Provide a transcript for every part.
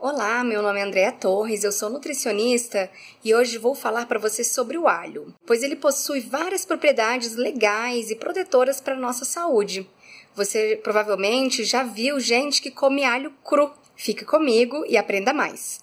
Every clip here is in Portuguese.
Olá, meu nome é Andréa Torres, eu sou nutricionista e hoje vou falar para você sobre o alho, pois ele possui várias propriedades legais e protetoras para a nossa saúde. Você provavelmente já viu gente que come alho cru. Fique comigo e aprenda mais.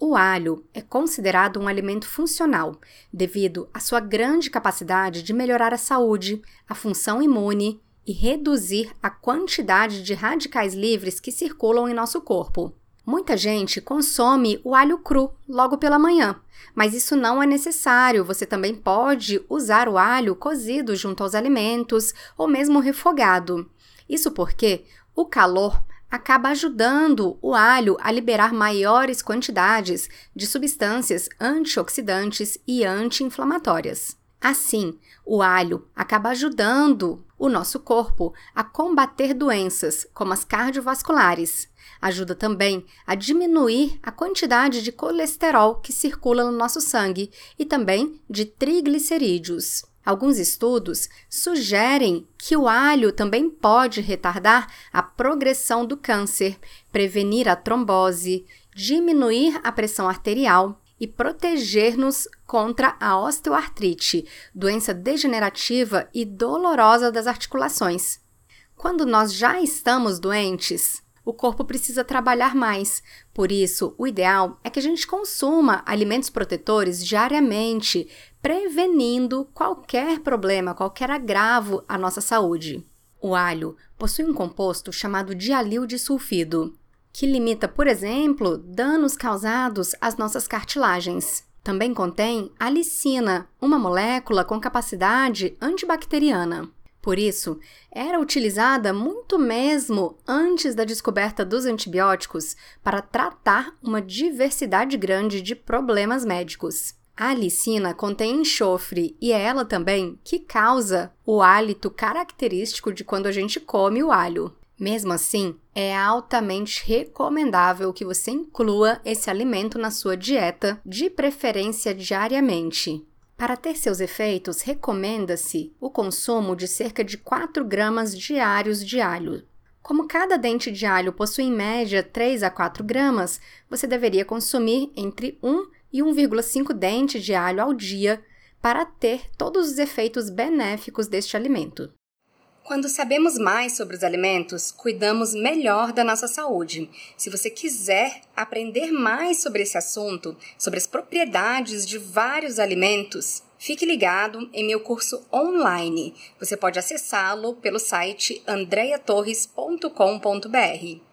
O alho é considerado um alimento funcional devido à sua grande capacidade de melhorar a saúde, a função imune e reduzir a quantidade de radicais livres que circulam em nosso corpo. Muita gente consome o alho cru logo pela manhã, mas isso não é necessário. Você também pode usar o alho cozido junto aos alimentos ou mesmo refogado. Isso porque o calor acaba ajudando o alho a liberar maiores quantidades de substâncias antioxidantes e anti-inflamatórias. Assim, o alho acaba ajudando o nosso corpo a combater doenças como as cardiovasculares. Ajuda também a diminuir a quantidade de colesterol que circula no nosso sangue e também de triglicerídeos. Alguns estudos sugerem que o alho também pode retardar a progressão do câncer, prevenir a trombose, diminuir a pressão arterial e proteger-nos contra a osteoartrite, doença degenerativa e dolorosa das articulações. Quando nós já estamos doentes, o corpo precisa trabalhar mais. Por isso, o ideal é que a gente consuma alimentos protetores diariamente, prevenindo qualquer problema, qualquer agravo à nossa saúde. O alho possui um composto chamado dialil de sulfido, que limita, por exemplo, danos causados às nossas cartilagens. Também contém alicina, uma molécula com capacidade antibacteriana. Por isso, era utilizada muito mesmo antes da descoberta dos antibióticos para tratar uma diversidade grande de problemas médicos. A alicina contém enxofre e é ela também que causa o hálito característico de quando a gente come o alho. Mesmo assim, é altamente recomendável que você inclua esse alimento na sua dieta, de preferência diariamente. Para ter seus efeitos, recomenda-se o consumo de cerca de 4 gramas diários de alho. Como cada dente de alho possui em média 3 a 4 gramas, você deveria consumir entre 1 e 1,5 dentes de alho ao dia para ter todos os efeitos benéficos deste alimento. Quando sabemos mais sobre os alimentos, cuidamos melhor da nossa saúde. Se você quiser aprender mais sobre esse assunto, sobre as propriedades de vários alimentos, fique ligado em meu curso online. Você pode acessá-lo pelo site andreatorres.com.br.